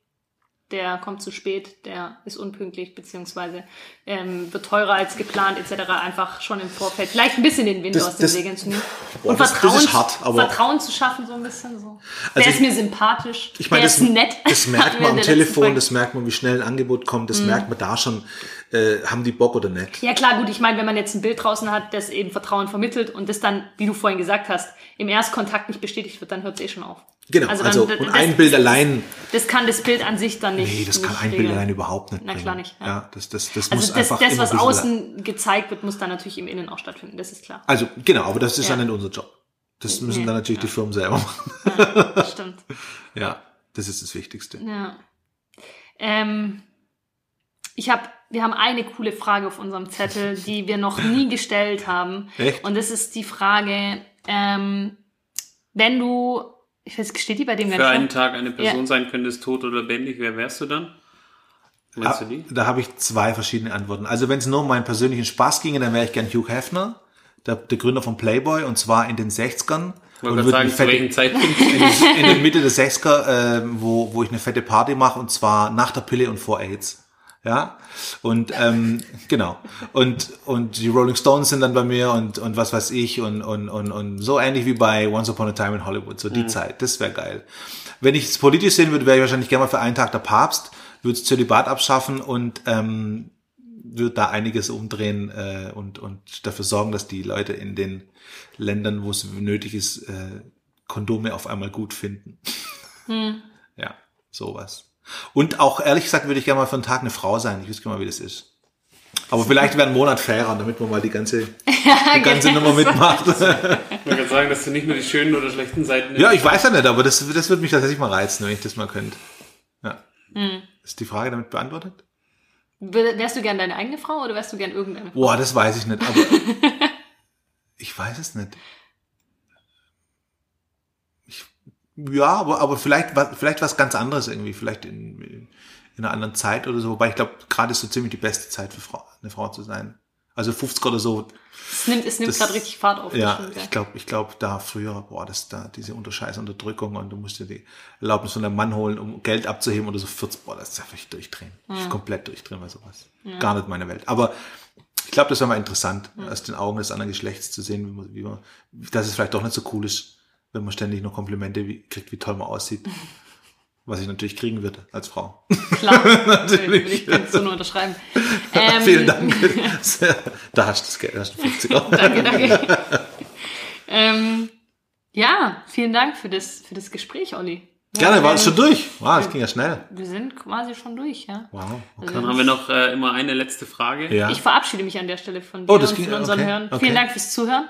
der kommt zu spät, der ist unpünktlich, beziehungsweise ähm, wird teurer als geplant, etc. einfach schon im Vorfeld vielleicht ein bisschen den Wind Das- aus den das- Segeln zu nehmen. Boah, Und das- das Vertrauen, ist hart, Vertrauen zu schaffen, so ein bisschen so. Also der ist ich- mir sympathisch, Ich meine, der das, ist nett. das merkt man am Telefon, das merkt man, wie schnell ein Angebot kommt, Mhm. das merkt man da schon, äh, haben die Bock oder nicht. Ja klar, gut, ich meine, wenn man jetzt ein Bild draußen hat, das eben Vertrauen vermittelt und das dann, wie du vorhin gesagt hast, im Erstkontakt nicht bestätigt wird, dann hört es eh schon auf. Genau, also, dann- und das- ein Bild allein, Das kann das Bild an sich dann nicht. nee, das kann nicht ein Bild regeln. allein überhaupt nicht Na bringen. klar nicht, ja. Ja, das, das, das Also muss das, einfach das was ein außen gezeigt wird, muss dann natürlich im Innen auch stattfinden, das ist klar. Also, genau, aber das ist Ja. ja nicht unser Job. Das müssen Nee, dann natürlich die Firmen selber machen. Das stimmt. Ja, das ist das Wichtigste. Ja. Ähm, ich habe, wir haben eine coole Frage auf unserem Zettel, die wir noch nie gestellt haben. Echt? Und das ist die Frage, ähm, wenn du, ich weiß, steht die bei dem Für nicht einen? Tag eine Person Ja. sein könntest, tot oder lebendig, wer wärst du dann? Meinst du Ah, die? Da habe ich zwei verschiedene Antworten. Also wenn es nur um meinen persönlichen Spaß ginge, dann wäre ich gern Hugh Hefner, der, der Gründer von Playboy, und zwar in den 60ern. Ich wollte Und würde sagen, zu fette- welchem Zeitpunkt? in, in der Mitte der 60er, ähm, wo, wo ich eine fette Party mache und zwar nach der Pille und vor AIDS. Ja, und ähm, genau. Und, und die Rolling Stones sind dann bei mir und, und was weiß ich und, und, und, und so ähnlich wie bei Once Upon a Time in Hollywood, so die Zeit, das wäre geil. Wenn ich es politisch sehen würde, wäre ich wahrscheinlich gerne mal für einen Tag der Papst, würde Zölibat abschaffen und ähm, würde da einiges umdrehen äh, und, und dafür sorgen, dass die Leute in den Ländern, wo es nötig ist, äh, Kondome auf einmal gut finden. Ja, sowas. Und auch ehrlich gesagt würde ich gerne mal für einen Tag eine Frau sein. Ich wüsste gerne mal, wie das ist. Aber vielleicht wäre ein Monat fairer, damit man mal die ganze, die ganze Nummer mitmacht. Ich wollte gerade sagen, dass du nicht nur die schönen oder schlechten Seiten ja, ich weiß ja nicht, aber das, das würde mich tatsächlich mal reizen, wenn ich das mal könnte. Ja. Ist die Frage damit beantwortet? Wär- Wärst du gern deine eigene Frau oder wärst du gern irgendeine Frau? Boah, das weiß ich nicht, aber ich weiß es nicht. Ich, ja, aber, aber vielleicht, vielleicht was ganz anderes irgendwie, vielleicht in, in einer anderen Zeit oder so. Wobei ich glaube, gerade ist so ziemlich die beste Zeit für Frau, eine Frau zu sein. Also 50 oder so. Es nimmt, es nimmt gerade richtig Fahrt auf. Ja, stimmt, ich glaube, ich glaube, da früher, boah, das da diese Unterscheiß Unterdrückung und du musst dir die Erlaubnis von deinem Mann holen, um Geld abzuheben oder so 40, boah, das ist ja ich durchdrehen. Ich komplett durchdrehen bei sowas. Gar nicht meine Welt. Aber ich glaube, das wäre mal interessant, aus den Augen des anderen Geschlechts zu sehen, wie man, wie man, dass es vielleicht doch nicht so cool ist, wenn man ständig nur Komplimente wie, kriegt, wie toll man aussieht. Was ich natürlich kriegen würde als Frau. Klar, natürlich. Ich kann es so nur unterschreiben. Ähm, Vielen Dank. da hast du das Geld, da hast du 50er. Danke, danke. ähm, ja, vielen Dank für das, für das Gespräch, Olli. Gerne, war es schon durch. Wow, das ging ja schnell. Wir sind quasi schon durch, ja. Wow. Okay. Dann haben wir noch äh, immer eine letzte Frage. Ja. Ich verabschiede mich an der Stelle von dir Oh, das und ging- von unseren okay, Hörern. okay. Vielen Dank fürs Zuhören.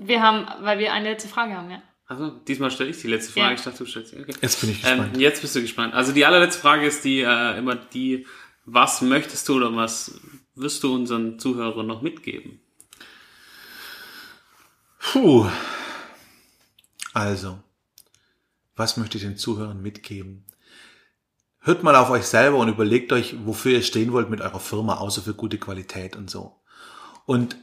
Wir haben, weil wir eine letzte Frage haben, ja. Also, diesmal stelle ich die letzte Frage. Ja. Ich dachte, du stellst sie. Okay. Jetzt bin ich gespannt. Ähm, jetzt bist du gespannt. Also die allerletzte Frage ist die äh, immer die, was möchtest du oder was wirst du unseren Zuhörern noch mitgeben? Puh. Also, was möchte ich den Zuhörern mitgeben? Hört mal auf euch selber und überlegt euch, wofür ihr stehen wollt mit eurer Firma, außer für gute Qualität und so. Und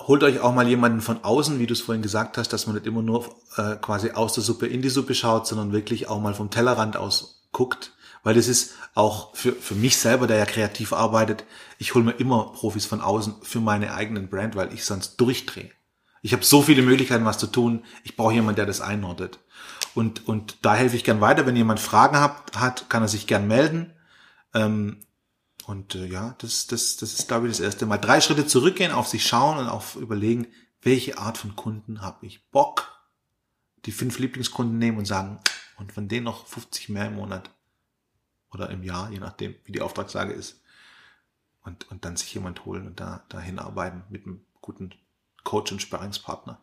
holt euch auch mal jemanden von außen, wie du es vorhin gesagt hast, dass man nicht immer nur äh, quasi aus der Suppe in die Suppe schaut, sondern wirklich auch mal vom Tellerrand aus guckt. Weil das ist auch für, für mich selber, der ja kreativ arbeitet, ich hole mir immer Profis von außen für meine eigenen Brand, weil ich sonst durchdrehe. Ich habe so viele Möglichkeiten, was zu tun. Ich brauche jemanden, der das einordnet. Und, und da helfe ich gern weiter. Wenn jemand Fragen hat, hat kann er sich gern melden. Ähm, und äh, ja, das, das, das ist, glaube ich, das erste Mal. Drei Schritte zurückgehen, auf sich schauen und auf überlegen, welche Art von Kunden habe ich Bock? Die fünf Lieblingskunden nehmen und sagen, und von denen noch 50 mehr im Monat oder im Jahr, je nachdem, wie die Auftragslage ist. Und, und dann sich jemand holen und da, da hinarbeiten mit einem guten Coach und Sparringspartner.